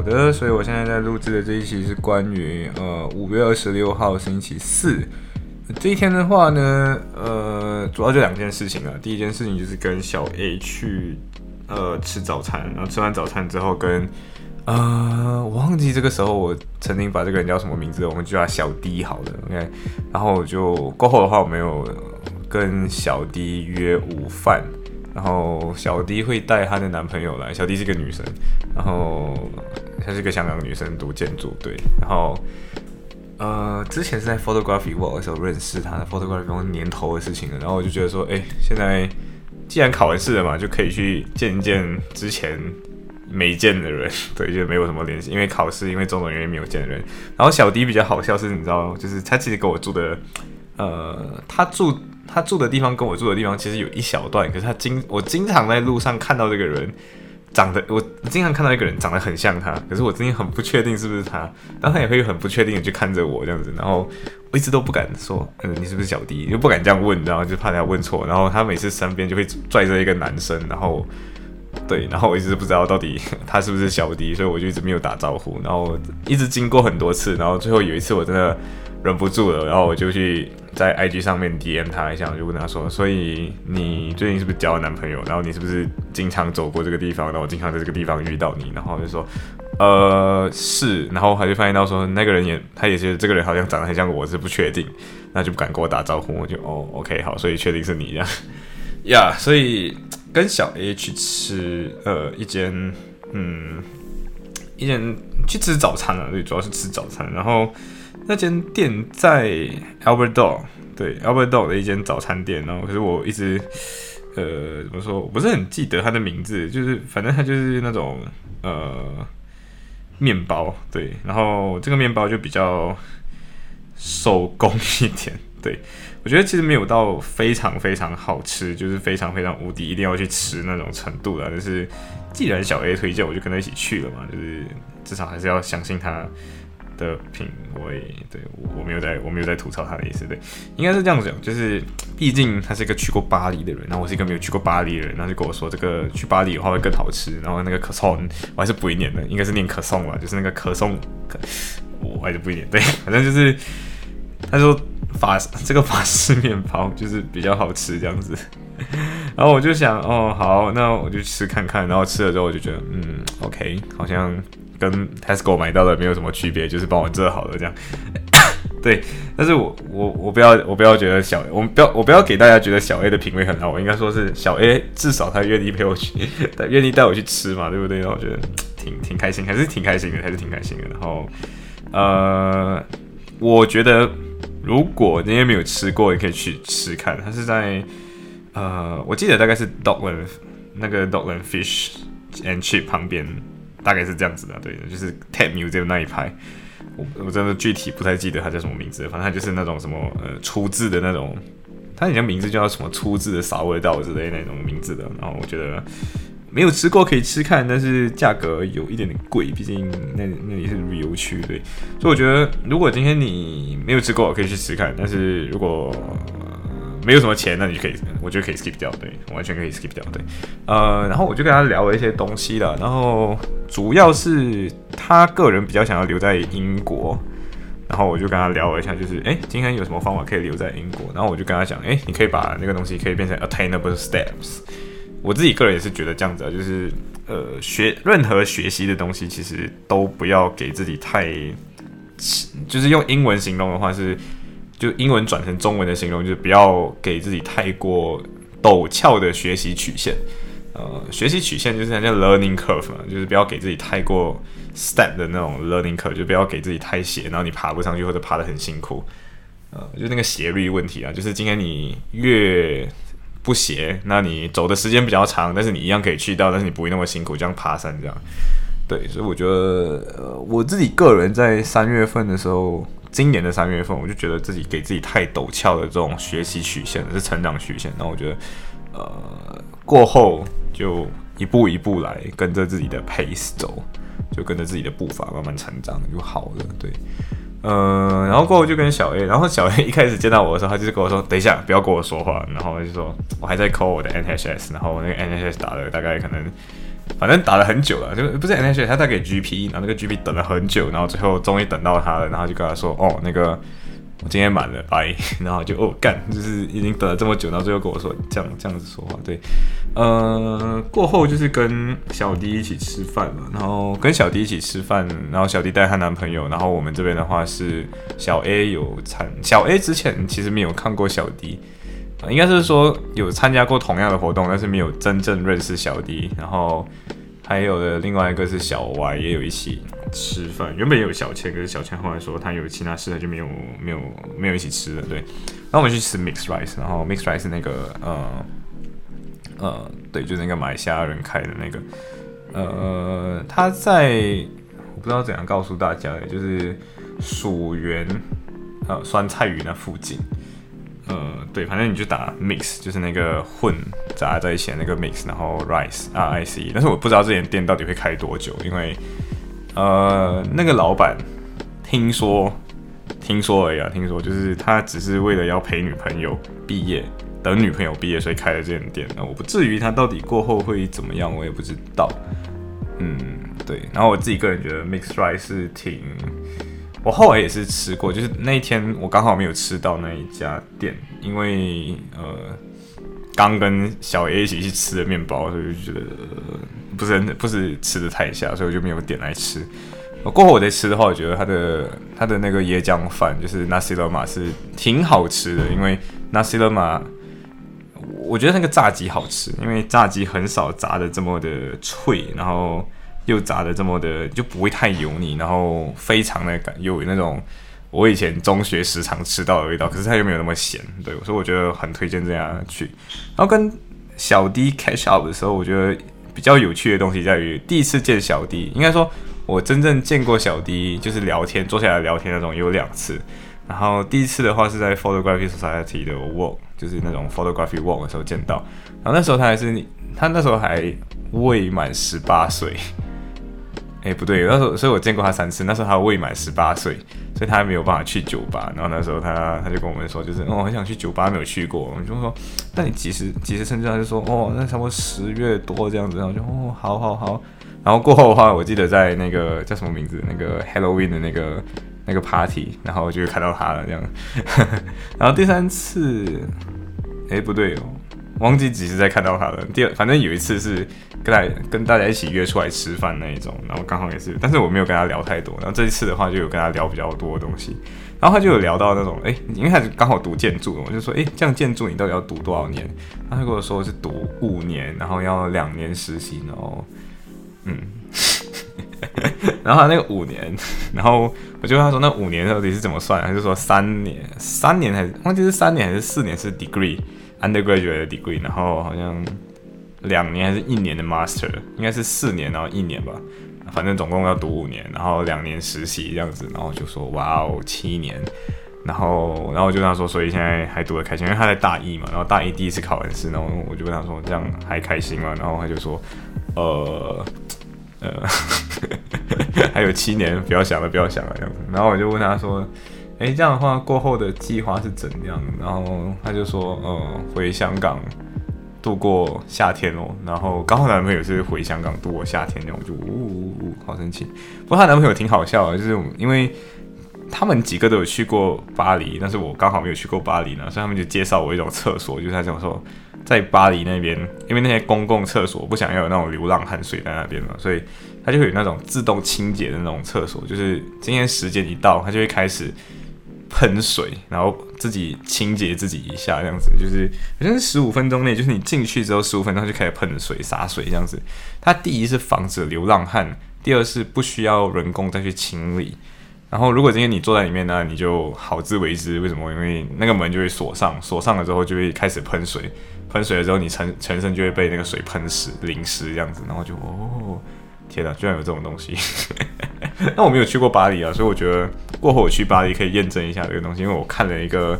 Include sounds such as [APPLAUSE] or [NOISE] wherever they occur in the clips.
好的，所以我现在在录制的这一期是关于呃五月二十六号星期四这一天的话呢，呃，主要就两件事情啊。第一件事情就是跟小 A 去呃吃早餐，然后吃完早餐之后跟呃我忘记这个时候我曾经把这个人叫什么名字，我们就叫小 D 好了，OK。然后我就过后的话，我没有跟小 D 约午饭。然后小 D 会带她的男朋友来，小 D 是个女生，然后她是个香港女生，读建筑对，然后呃之前是在 Photography World 的时候认识她的 Photography World 年头的事情了，然后我就觉得说，哎，现在既然考完试了嘛，就可以去见一见之前没见的人，对，就没有什么联系，因为考试，因为种种原因没有见人。然后小迪比较好笑是，你知道，就是他其实跟我住的，呃，他住。他住的地方跟我住的地方其实有一小段，可是他经我经常在路上看到这个人，长得我经常看到一个人长得很像他，可是我真的很不确定是不是他，然后他也会很不确定的去看着我这样子，然后我一直都不敢说，嗯，你是不是小弟，又不敢这样问，然后就怕他问错，然后他每次身边就会拽着一个男生，然后对，然后我一直不知道到底他是不是小弟，所以我就一直没有打招呼，然后一直经过很多次，然后最后有一次我真的。忍不住了，然后我就去在 IG 上面 DM 他一下，我就问他说：“所以你最近是不是交了男朋友？然后你是不是经常走过这个地方？然后我经常在这个地方遇到你？”然后就说：“呃，是。”然后他就发现到说那个人也他也觉得这个人好像长得很像我，是不确定，那就不敢跟我打招呼。我就哦，OK，好，所以确定是你这样呀。所以跟小 A 去吃呃一间嗯一间去吃早餐啊，对，主要是吃早餐，然后。那间店在 Albert Dock，对 Alberto 的一间早餐店，然后可是我一直，呃，怎么说，我不是很记得它的名字，就是反正它就是那种呃面包，对，然后这个面包就比较手工一点，[LAUGHS] 对我觉得其实没有到非常非常好吃，就是非常非常无敌，一定要去吃那种程度的，就是既然小 A 推荐，我就跟他一起去了嘛，就是至少还是要相信他。的品味，对我我没有在，我没有在吐槽他的意思，对，应该是这样子讲，就是毕竟他是一个去过巴黎的人，然后我是一个没有去过巴黎的人，然后就跟我说这个去巴黎的话会更好吃，然后那个可颂我还是不会念的，应该是念可颂吧，就是那个可颂，我还是不会念，对，反正就是他说法这个法式面包就是比较好吃这样子，然后我就想哦好，那我就吃看看，然后吃了之后我就觉得嗯 OK，好像。跟 Tesco 买到的没有什么区别，就是帮我遮好了这样。[COUGHS] 对，但是我我我不要我不要觉得小，我们不要我不要给大家觉得小 A 的品味很好，我应该说是小 A 至少他愿意陪我去，[LAUGHS] 他愿意带我去吃嘛，对不对？我觉得 [TSK] 挺挺开心，还是挺开心的，还是挺开心的。然后呃，我觉得如果今天没有吃过，也可以去吃看。它是在呃，我记得大概是 Dockland 那个 Dockland Fish and Chip 旁边。大概是这样子的，对，就是 Ted Museum 那一排，我我真的具体不太记得它叫什么名字，反正它就是那种什么呃粗制的那种，它好像名字叫什么粗制的啥味道之类那种名字的。然后我觉得没有吃过可以吃看，但是价格有一点点贵，毕竟那那里是旅游区，对。所以我觉得如果今天你没有吃过，可以去吃看，但是如果没有什么钱，那你就可以，我觉得可以 skip 掉，对，完全可以 skip 掉，对，呃，然后我就跟他聊了一些东西了，然后主要是他个人比较想要留在英国，然后我就跟他聊了一下，就是，哎，今天有什么方法可以留在英国？然后我就跟他讲，哎，你可以把那个东西可以变成 attainable steps。我自己个人也是觉得这样子啊，就是，呃，学任何学习的东西，其实都不要给自己太，就是用英文形容的话是。就英文转成中文的形容，就是不要给自己太过陡峭的学习曲线。呃，学习曲线就是叫 learning curve 嘛，就是不要给自己太过 step 的那种 learning curve，就不要给自己太斜，然后你爬不上去或者爬得很辛苦。呃，就那个斜率问题啊，就是今天你越不斜，那你走的时间比较长，但是你一样可以去到，但是你不会那么辛苦这样爬山这样。对，所以我觉得，呃，我自己个人在三月份的时候，今年的三月份，我就觉得自己给自己太陡峭的这种学习曲线，是成长曲线。那我觉得，呃，过后就一步一步来，跟着自己的 pace 走，就跟着自己的步伐慢慢成长就好了。对，嗯，然后过后就跟小 A，然后小 A 一开始见到我的时候，他就是跟我说：“等一下，不要跟我说话。”然后就说：“我还在抠我的 NHS，然后我那个 NHS 打了大概可能。”反正打了很久了，就不是 N H，他打给 G P，然后那个 G P 等了很久，然后最后终于等到他了，然后就跟他说，哦，那个我今天满了，拜，[LAUGHS] 然后就哦干，就是已经等了这么久，然后最后跟我说这样这样子说话，对，呃，过后就是跟小迪一起吃饭了，然后跟小迪一起吃饭，然后小迪带她男朋友，然后我们这边的话是小 A 有参，小 A 之前其实没有看过小迪。应该是说有参加过同样的活动，但是没有真正认识小迪。然后还有的另外一个是小 Y，也有一起吃饭。原本也有小千，可是小千后来说他有其他事，他就没有没有没有一起吃了。对，然后我们去吃 Mixed Rice，然后 Mixed Rice 那个呃呃，对，就是那个马来西亚人开的那个，呃，他在我不知道怎样告诉大家，就是蜀源呃酸菜鱼那附近。呃，对，反正你就打 mix，就是那个混杂在一起的那个 mix，然后 rice R I C，但是我不知道这间店到底会开多久，因为呃，那个老板听说听说而已啊，听说就是他只是为了要陪女朋友毕业，等女朋友毕业，所以开了这间店。那我不至于他到底过后会怎么样，我也不知道。嗯，对，然后我自己个人觉得 mix rice 是挺。我后来也是吃过，就是那一天我刚好没有吃到那一家店，因为呃刚跟小 A 一起去吃的面包，所以就觉得不是很不是吃的太下，所以我就没有点来吃。过后我再吃的话，我觉得它的它的那个椰浆饭就是 nasi l m a 是挺好吃的，因为 nasi l m a 我觉得那个炸鸡好吃，因为炸鸡很少炸的这么的脆，然后。又炸的这么的就不会太油腻，然后非常的感有那种我以前中学时常吃到的味道，可是它又没有那么咸，对，所以我觉得很推荐这样去。然后跟小 D catch up 的时候，我觉得比较有趣的东西在于第一次见小 D，应该说我真正见过小 D 就是聊天坐下来聊天那种有两次，然后第一次的话是在 Photography Society 的 walk，就是那种 Photography walk 的时候见到，然后那时候他还是他那时候还未满十八岁。哎，不对，那时候，所以我见过他三次。那时候他未满十八岁，所以他还没有办法去酒吧。然后那时候他他就跟我们说，就是哦，很想去酒吧，没有去过。我们就说，那你几时几时生日？他就说，哦，那差不多十月多这样子。然后就哦，好好好。然后过后的话，我记得在那个叫什么名字？那个 Halloween 的那个那个 party，然后就看到他了这样。[LAUGHS] 然后第三次，哎，不对哦。忘记几时再看到他了。第二，反正有一次是跟大跟大家一起约出来吃饭那一种，然后刚好也是，但是我没有跟他聊太多。然后这一次的话，就有跟他聊比较多的东西。然后他就有聊到那种，哎，因为他是刚好读建筑，我就说，哎，这样建筑你到底要读多少年？他跟我说是读五年，然后要两年实习，然后，嗯，[LAUGHS] 然后他那个五年，然后我就问他说，那五年到底是怎么算？他就说三年，三年还是忘记是三年还是四年是 degree。Undergraduate degree，然后好像两年还是一年的 master，应该是四年，然后一年吧，反正总共要读五年，然后两年实习这样子，然后就说哇哦七年，然后然后就跟他说，所以现在还读得开心，因为他在大一嘛，然后大一第一次考完试，然后我就问他说这样还开心吗？然后他就说呃呃还有七年，不要想了，不要想了这样，然后我就问他说。哎，这样的话过后的计划是怎样？然后他就说，嗯，回香港度过夏天哦。然后刚好男朋友是回香港度过夏天，然后我就呜呜呜，好生气。不过她男朋友挺好笑的，就是因为他们几个都有去过巴黎，但是我刚好没有去过巴黎呢，所以他们就介绍我一种厕所，就是他这样说，在巴黎那边，因为那些公共厕所不想要有那种流浪汉睡在那边嘛，所以他就会有那种自动清洁的那种厕所，就是今天时间一到，他就会开始。喷水，然后自己清洁自己一下，这样子就是好像是十五分钟内，就是你进去之后十五分钟就开始喷水洒水这样子。它第一是防止流浪汉，第二是不需要人工再去清理。然后如果今天你坐在里面呢，你就好自为之。为什么？因为那个门就会锁上，锁上了之后就会开始喷水，喷水了之后你全全身就会被那个水喷湿淋湿这样子，然后就哦。天哪，居然有这种东西！[LAUGHS] 那我没有去过巴黎啊，所以我觉得过后我去巴黎可以验证一下这个东西，因为我看了一个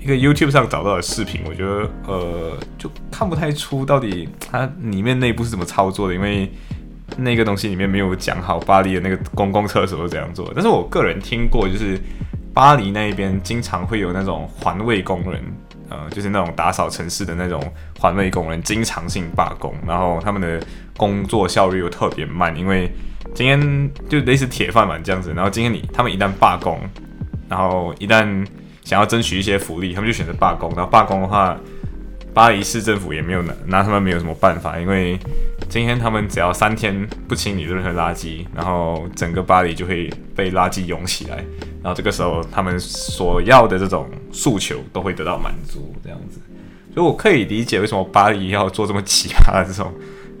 一个 YouTube 上找到的视频，我觉得呃就看不太出到底它里面内部是怎么操作的，因为那个东西里面没有讲好巴黎的那个公共厕所是怎样做。但是我个人听过，就是巴黎那一边经常会有那种环卫工人，呃，就是那种打扫城市的那种环卫工人，经常性罢工，然后他们的工作效率又特别慢，因为。今天就类似铁饭碗这样子，然后今天你他们一旦罢工，然后一旦想要争取一些福利，他们就选择罢工。然后罢工的话，巴黎市政府也没有拿拿他们没有什么办法，因为今天他们只要三天不清理任何垃圾，然后整个巴黎就会被垃圾涌起来，然后这个时候他们所要的这种诉求都会得到满足，这样子。所以我可以理解为什么巴黎要做这么奇葩的这种。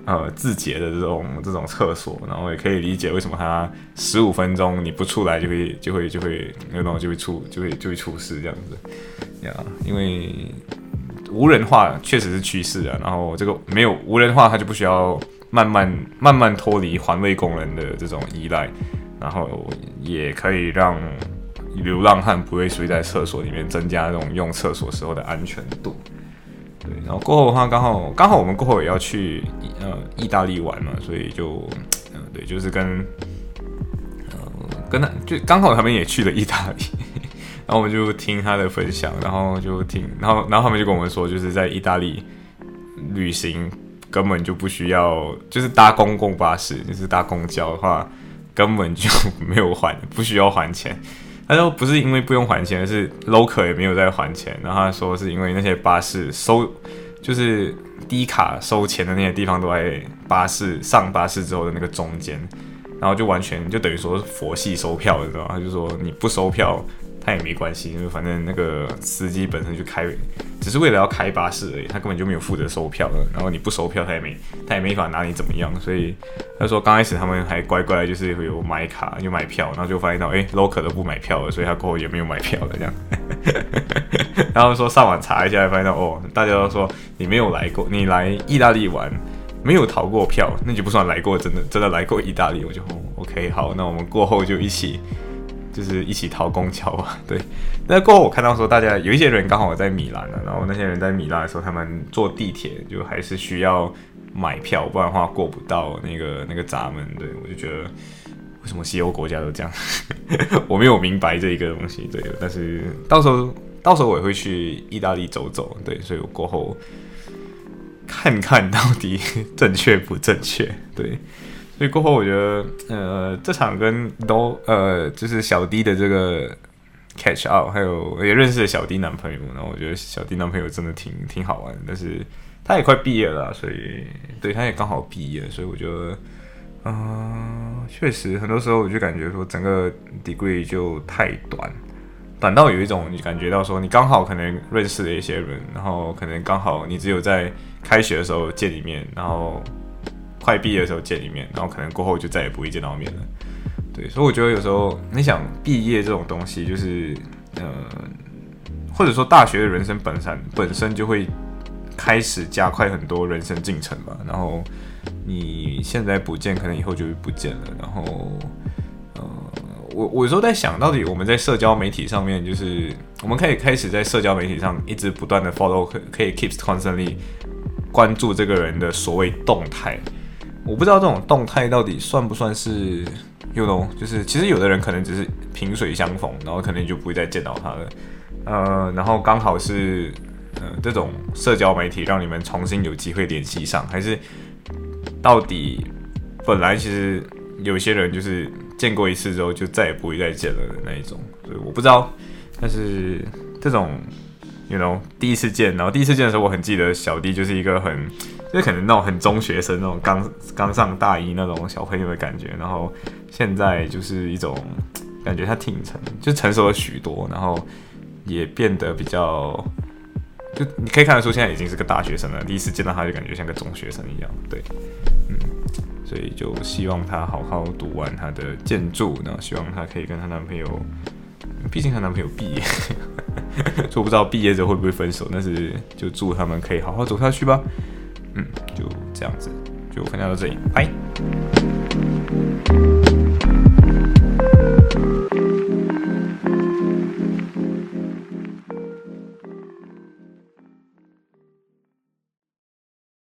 呃，自洁的这种这种厕所，然后也可以理解为什么它十五分钟你不出来就会就会就会那种就会出就会就会出事这样子呀，因为无人化确实是趋势啊，然后这个没有无人化，它就不需要慢慢慢慢脱离环卫工人的这种依赖，然后也可以让流浪汉不会睡在厕所里面，增加这种用厕所时候的安全度。然后过后的话，刚好刚好我们过后也要去呃意大利玩嘛，所以就嗯对，就是跟呃跟他就刚好他们也去了意大利，[LAUGHS] 然后我们就听他的分享，然后就听，然后然后他们就跟我们说，就是在意大利旅行根本就不需要，就是搭公共巴士，就是搭公交的话，根本就没有还，不需要还钱。他说不是因为不用还钱，而是 local 也没有在还钱。然后他说是因为那些巴士收，就是低卡收钱的那些地方都在巴士上巴士之后的那个中间，然后就完全就等于说佛系收票，你知道吗？他就说你不收票。那也没关系，因为反正那个司机本身就开，只是为了要开巴士而已，他根本就没有负责收票的。然后你不收票，他也没他也没法拿你怎么样。所以他说刚开始他们还乖乖就是会有买卡就买票，然后就发现到哎，local 都不买票了，所以他过后也没有买票了这样。[LAUGHS] 然后说上网查一下，发现到哦，大家都说你没有来过，你来意大利玩没有逃过票，那就不算来过，真的真的来过意大利。我就 OK 好，那我们过后就一起。就是一起逃公交啊，[LAUGHS] 对。那过后我看到说，大家有一些人刚好在米兰了，然后那些人在米兰的时候，他们坐地铁就还是需要买票，不然的话过不到那个那个闸门。对我就觉得，为什么西欧国家都这样？[LAUGHS] 我没有明白这一个东西，对。但是到时候到时候我也会去意大利走走，对。所以我过后看看到底正确不正确，对。所以过后，我觉得，呃，这场跟都，呃，就是小 D 的这个 catch out，还有也认识了小 D 男朋友，然后我觉得小 D 男朋友真的挺挺好玩，但是他也快毕业了，所以对他也刚好毕业，所以我觉得，嗯，确实很多时候我就感觉说整个 degree 就太短，短到有一种你感觉到说你刚好可能认识了一些人，然后可能刚好你只有在开学的时候见一面，然后。快毕业的时候见一面，然后可能过后就再也不会见到面了。对，所以我觉得有时候你想毕业这种东西，就是呃，或者说大学的人生本身本身就会开始加快很多人生进程吧。然后你现在不见，可能以后就会不见了。然后呃，我我有时候在想到底我们在社交媒体上面，就是我们可以开始在社交媒体上一直不断的 follow，可可以 keep constantly 关注这个人的所谓动态。我不知道这种动态到底算不算是，you know，就是其实有的人可能只是萍水相逢，然后可能就不会再见到他了，呃，然后刚好是，呃，这种社交媒体让你们重新有机会联系上，还是到底本来其实有些人就是见过一次之后就再也不会再见了的那一种，所以我不知道，但是这种，you know，第一次见，然后第一次见的时候，我很记得小弟就是一个很。就可能那种很中学生那种刚刚上大一那种小朋友的感觉，然后现在就是一种感觉他挺成就成熟了许多，然后也变得比较，就你可以看得出现在已经是个大学生了。第一次见到他就感觉像个中学生一样，对，嗯，所以就希望他好好读完他的建筑，然后希望他可以跟他男朋友，毕竟她男朋友毕业，[LAUGHS] 就不知道毕业之后会不会分手，但是就祝他们可以好好走下去吧。嗯，就这样子，就分享到这里，拜。